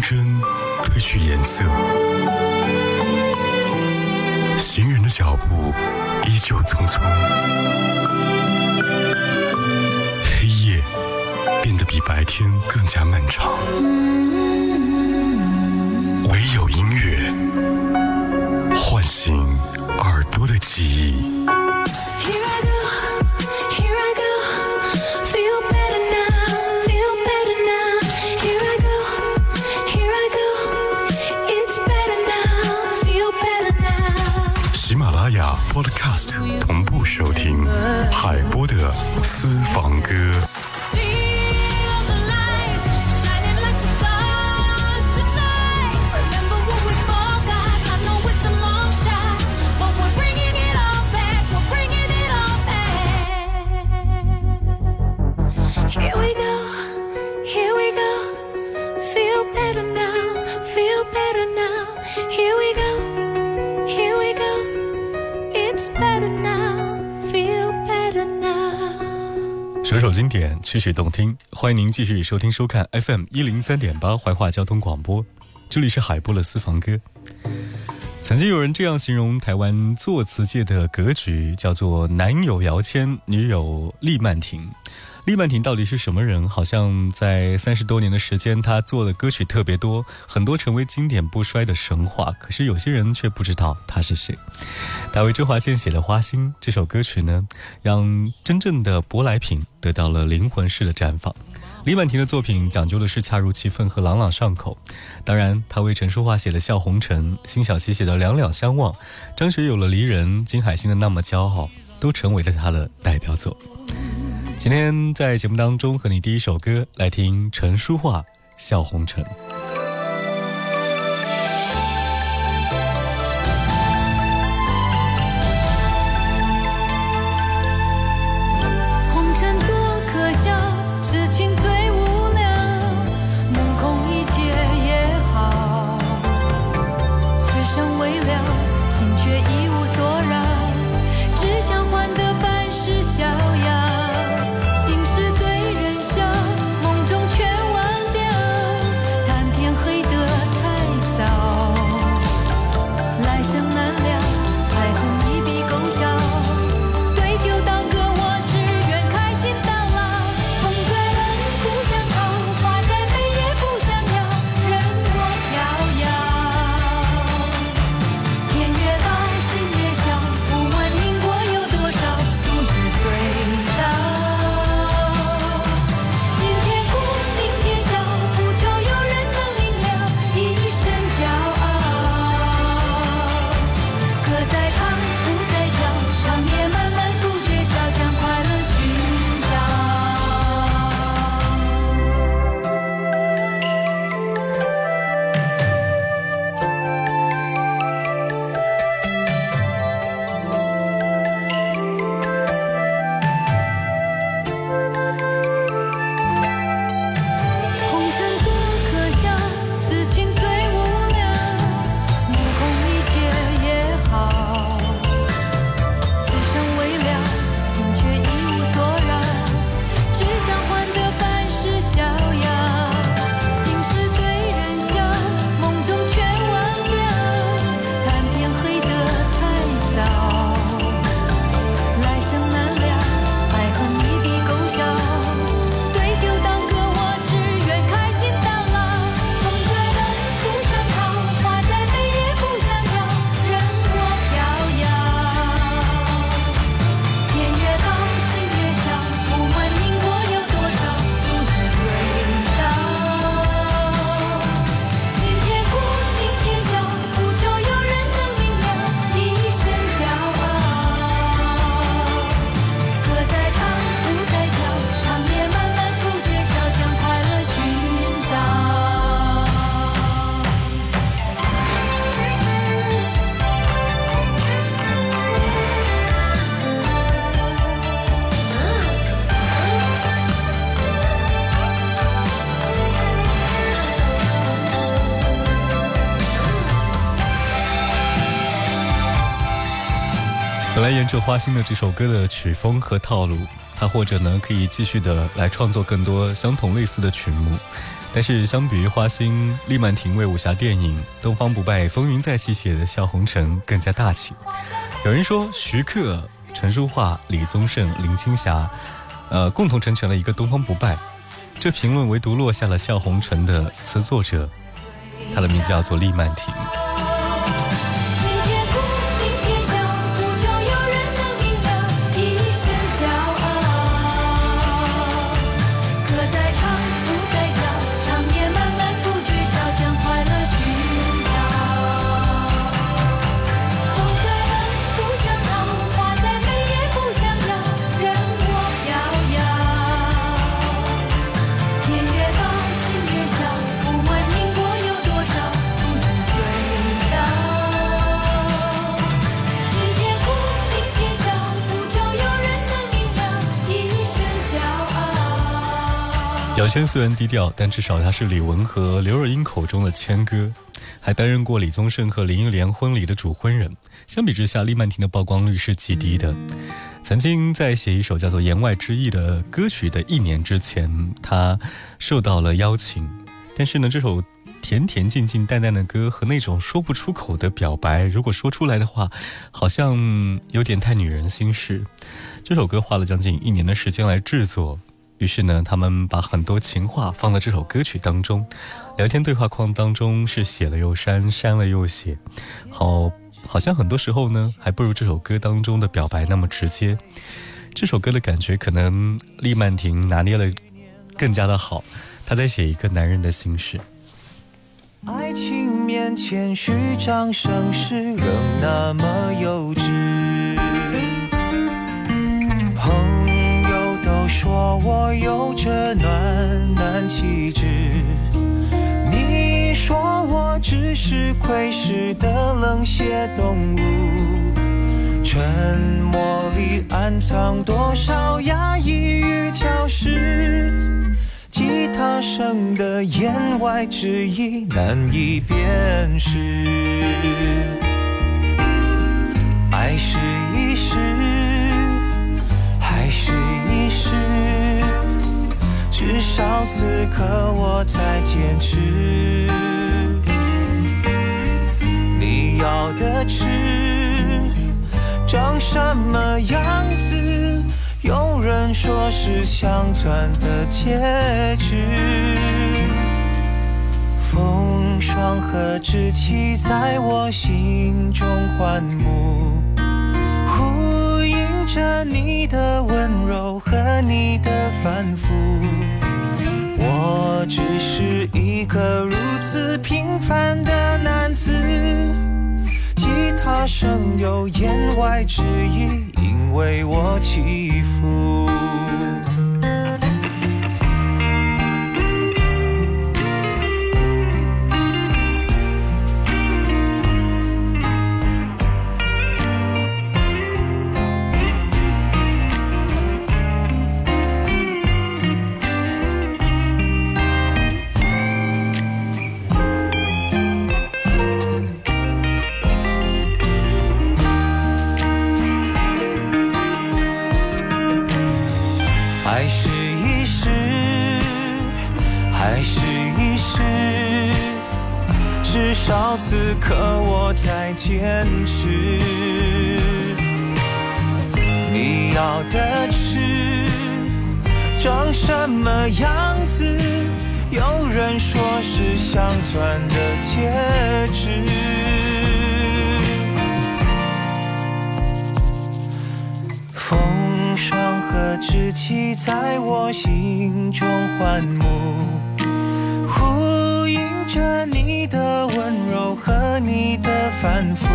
银针褪去颜色，行人的脚步依旧匆匆，黑夜变得比白天更加漫长，唯有音乐海波的私房歌。曲曲动听，欢迎您继续收听收看 FM 一零三点八怀化交通广播，这里是海波的私房歌。曾经有人这样形容台湾作词界的格局，叫做男友姚谦，女友厉曼婷。厉曼婷到底是什么人？好像在三十多年的时间，她做的歌曲特别多，很多成为经典不衰的神话。可是有些人却不知道她是谁。大卫周华健写的《花心》这首歌曲呢，让真正的舶来品得到了灵魂式的绽放。李婉婷的作品讲究的是恰如其分和朗朗上口，当然，她为陈淑桦写的《笑红尘》，辛晓琪写的《两两相望》，张学友的《离人》，金海心的《那么骄傲》，都成为了她的代表作。今天在节目当中和你第一首歌来听陈淑桦《笑红尘》。着花心的这首歌的曲风和套路，他或者呢可以继续的来创作更多相同类似的曲目。但是相比于花心，厉曼婷为武侠电影《东方不败》风云再起写的《笑红尘》更加大气。有人说徐克、陈淑桦、李宗盛、林青霞，呃，共同成全了一个《东方不败》。这评论唯独落下了《笑红尘》的词作者，他的名字叫做厉曼婷。小轩虽然低调，但至少他是李玟和刘若英口中的谦哥，还担任过李宗盛和林忆莲婚礼的主婚人。相比之下，厉曼婷的曝光率是极低的。曾经在写一首叫做《言外之意》的歌曲的一年之前，他受到了邀请，但是呢，这首甜甜静静淡淡的歌和那种说不出口的表白，如果说出来的话，好像有点太女人心事。这首歌花了将近一年的时间来制作。于是呢，他们把很多情话放在这首歌曲当中，聊天对话框当中是写了又删，删了又写，好，好像很多时候呢，还不如这首歌当中的表白那么直接。这首歌的感觉，可能厉曼婷拿捏了更加的好，她在写一个男人的心事。爱情面前虚张声势，仍那么幼稚。说我有着暖男气质，你说我只是窥视的冷血动物，沉默里暗藏多少压抑与挑事，吉他声的言外之意难以辨识，爱是一时。至少此刻我在坚持。你要的痴，长什么样子？有人说是镶钻的戒指。风霜和稚气在我心中幻目。着你的温柔和你的反复，我只是一个如此平凡的男子。吉他声有言外之意，因为我起要的痴长什么样子？有人说是镶钻的戒指，风霜和稚气在我心中幻目。着你的温柔和你的反复，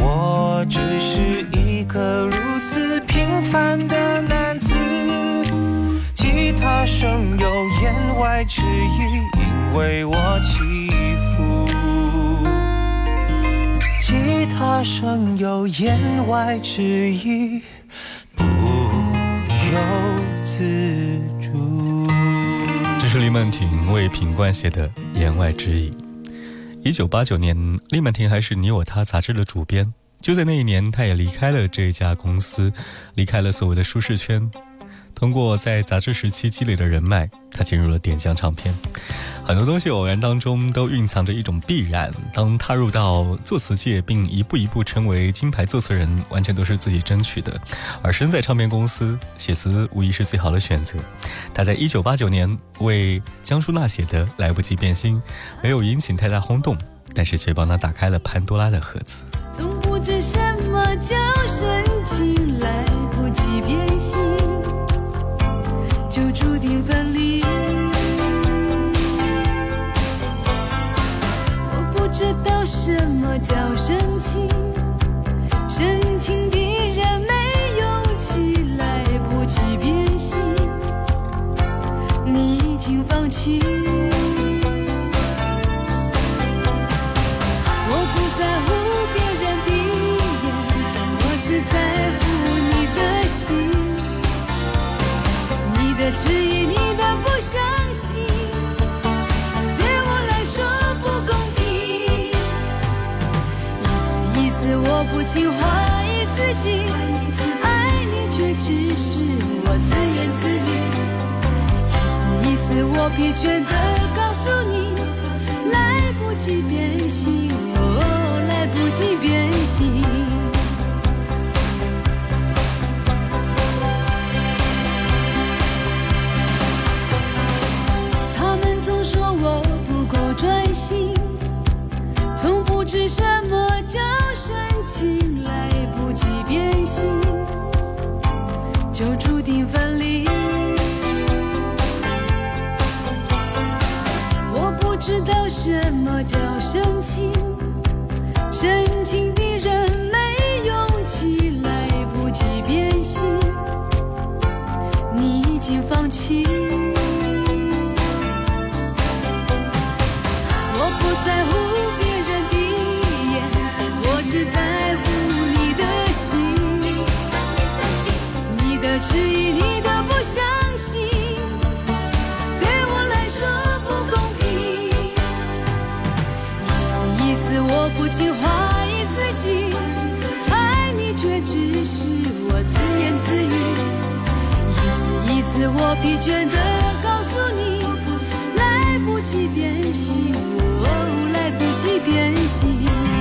我只是一个如此平凡的男子。吉他声有言外之意，因为我起伏。吉他声有言外之意，不由自主。这是李曼婷为品冠写的言外之意。一九八九年，李曼婷还是《你我他》杂志的主编，就在那一年，她也离开了这家公司，离开了所谓的舒适圈。通过在杂志时期积累的人脉，他进入了点将唱片。很多东西偶然当中都蕴藏着一种必然。当踏入到作词界，并一步一步成为金牌作词人，完全都是自己争取的。而身在唱片公司写词，无疑是最好的选择。他在一九八九年为江淑娜写的《来不及变心》，没有引起太大轰动，但是却帮他打开了潘多拉的盒子。从不知什么叫深我不禁怀疑自己，爱你却只是我自言自语。一次一次，我疲倦地告诉你，来不及变心，哦，来不及变心。知什么叫深情，来不及变心，就注定分离。我不知道什么叫深情，深情次，我不禁怀疑自己，爱你却只是我自言自语。一次一次，我疲倦地告诉你，来不及变心，哦，来不及变心。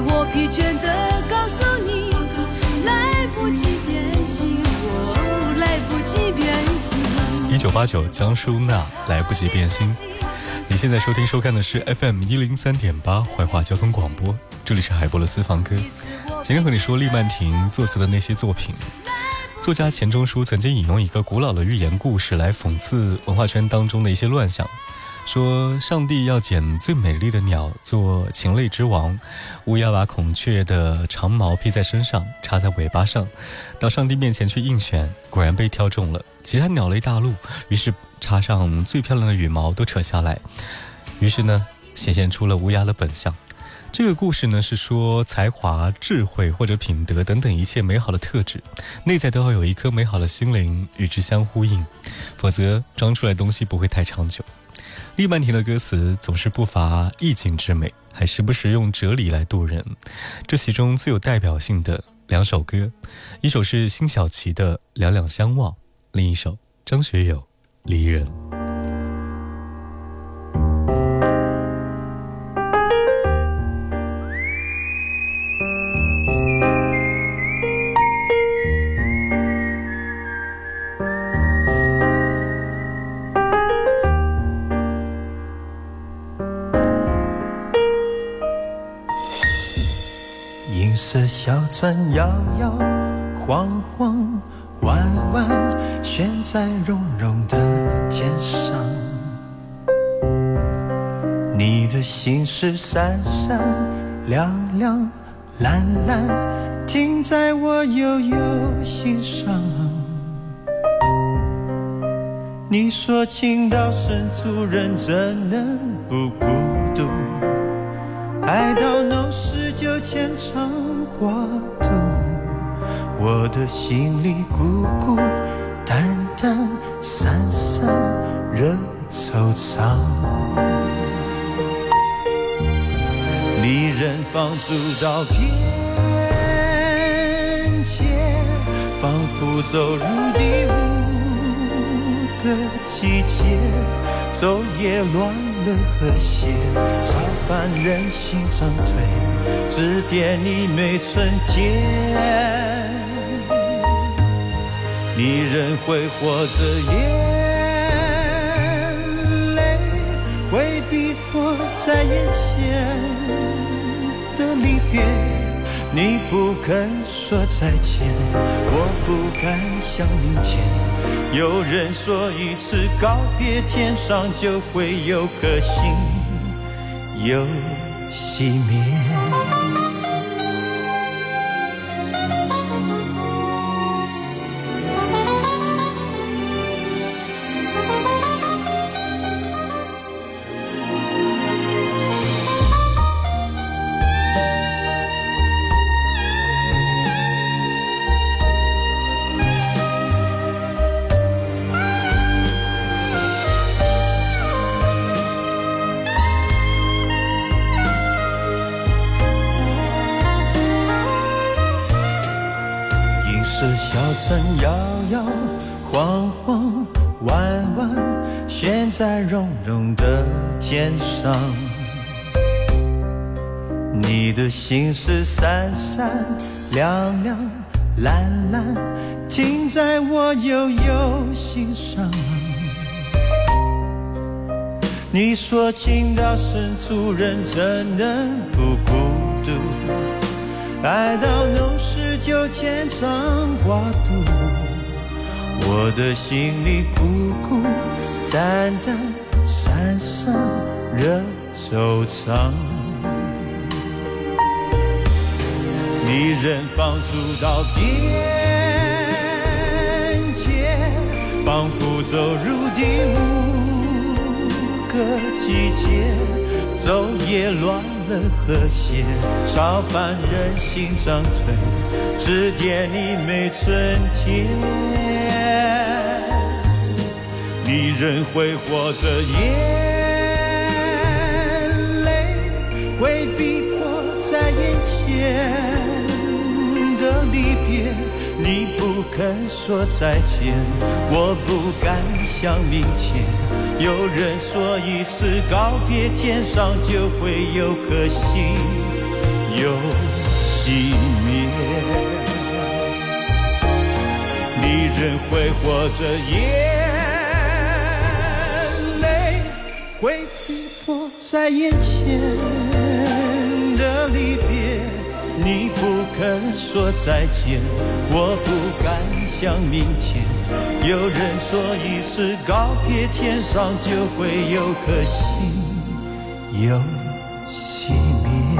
我疲倦的告诉你，来不及变心，我来不及变心。一九八九，江淑娜，来不及变心。你现在收听收看的是 FM 一零三点八怀化交通广播，这里是海波的私房歌。今天和你说厉曼婷作词的那些作品。作家钱钟书曾经引用一个古老的寓言故事来讽刺文化圈当中的一些乱象。说上帝要捡最美丽的鸟做禽类之王，乌鸦把孔雀的长毛披在身上，插在尾巴上，到上帝面前去应选，果然被挑中了。其他鸟类大怒，于是插上最漂亮的羽毛都扯下来，于是呢，显现出了乌鸦的本相。这个故事呢是说才华、智慧或者品德等等一切美好的特质，内在都要有一颗美好的心灵与之相呼应，否则装出来东西不会太长久。厉曼婷的歌词总是不乏意境之美，还时不时用哲理来渡人。这其中最有代表性的两首歌，一首是辛晓琪的《两两相望》，另一首张学友《离人》。船摇摇晃晃，弯弯悬在绒绒的肩上。你的心事闪闪亮亮，蓝蓝停在我悠悠心上。你说情到深处人怎能不孤独？爱到浓时牵肠挂肚，我的心里孤孤单单，散散惹惆怅。离人放逐到边界，仿佛走入第五个季节，昼夜乱了和谐，超凡人心长退，指点你没春天。你仍挥霍着眼泪，会逼迫在眼前。你不肯说再见，我不敢想明天。有人说一次告别，天上就会有颗星又熄灭。这小船摇摇晃晃，弯弯悬在绒绒的肩上。你的心事闪闪亮亮蓝蓝，停在我悠悠心上。你说情到深处人怎能不孤爱到浓时就牵肠挂肚，我的心里孤孤单单，散散惹惆怅。你人放逐到边界，仿佛走入第五个季节，昼夜乱。了和谐，超凡人心长退，指点你没春天。你仍挥霍着，眼泪回避迫在眼前的离别。你不肯说再见，我不敢想明天。有人说，一次告别，天上就会有颗星又熄灭。你仍挥霍着，眼泪会逼迫在眼前。你不肯说再见，我不敢想明天。有人说，一次告别，天上就会有颗星又熄灭。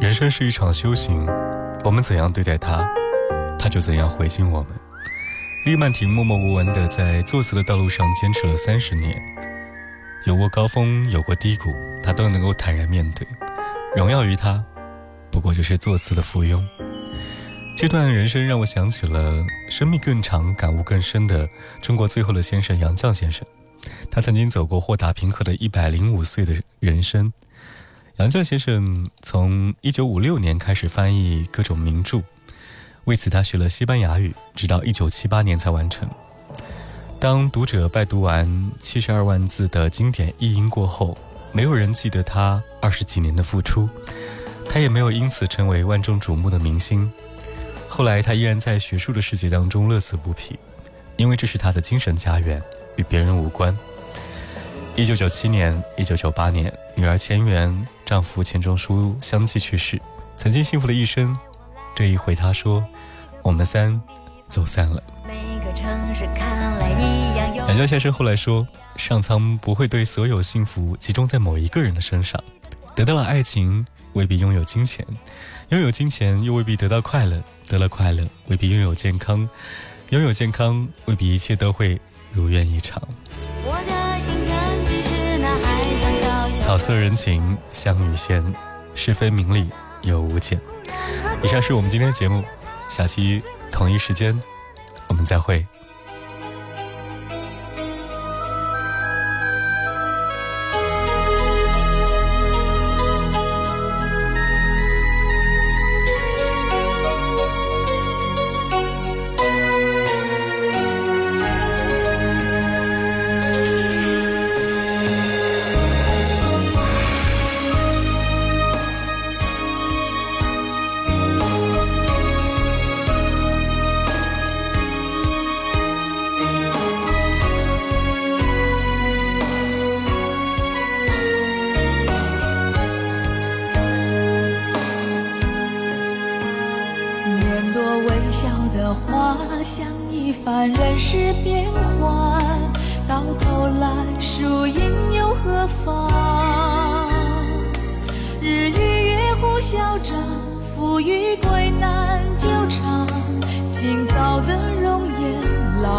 人生是一场修行，我们怎样对待它，它就怎样回敬我们。利曼婷默默无闻的在作词的道路上坚持了三十年，有过高峰，有过低谷，他都能够坦然面对。荣耀于他，不过就是作词的附庸。这段人生让我想起了生命更长、感悟更深的中国最后的先生杨绛先生。他曾经走过豁达平和的一百零五岁的人生。杨绛先生从一九五六年开始翻译各种名著，为此他学了西班牙语，直到一九七八年才完成。当读者拜读完七十二万字的经典译音过后，没有人记得他二十几年的付出，他也没有因此成为万众瞩目的明星。后来，他依然在学术的世界当中乐此不疲，因为这是他的精神家园，与别人无关。一九九七年、一九九八年，女儿钱媛、丈夫钱钟书相继去世，曾经幸福的一生，这一回他说，我们三走散了。杨绛先生后来说，上苍不会对所有幸福集中在某一个人的身上，得到了爱情未必拥有金钱，拥有金钱又未必得到快乐，得了快乐未必拥有健康，拥有健康未必一切都会如愿以偿。草色人情香与仙，是非名利有无间。以上是我们今天的节目，下期同一时间我们再会。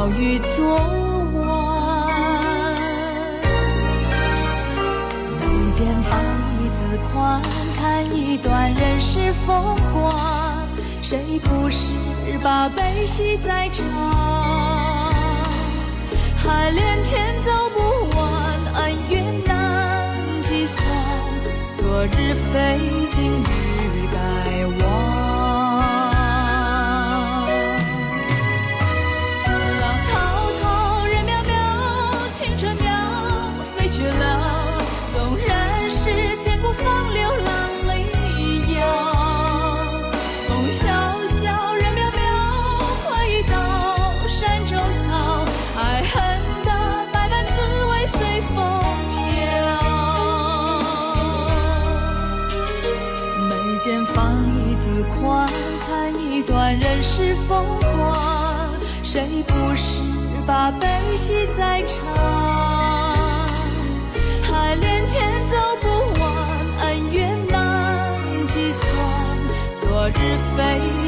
老于昨晚。眉间放一字宽，看一段人世风光。谁不是把悲喜在尝？海连天走不完，恩怨难计算。昨日非，今日是风光，谁不是把悲喜在尝？海连天走不完，恩怨难计算，昨日飞。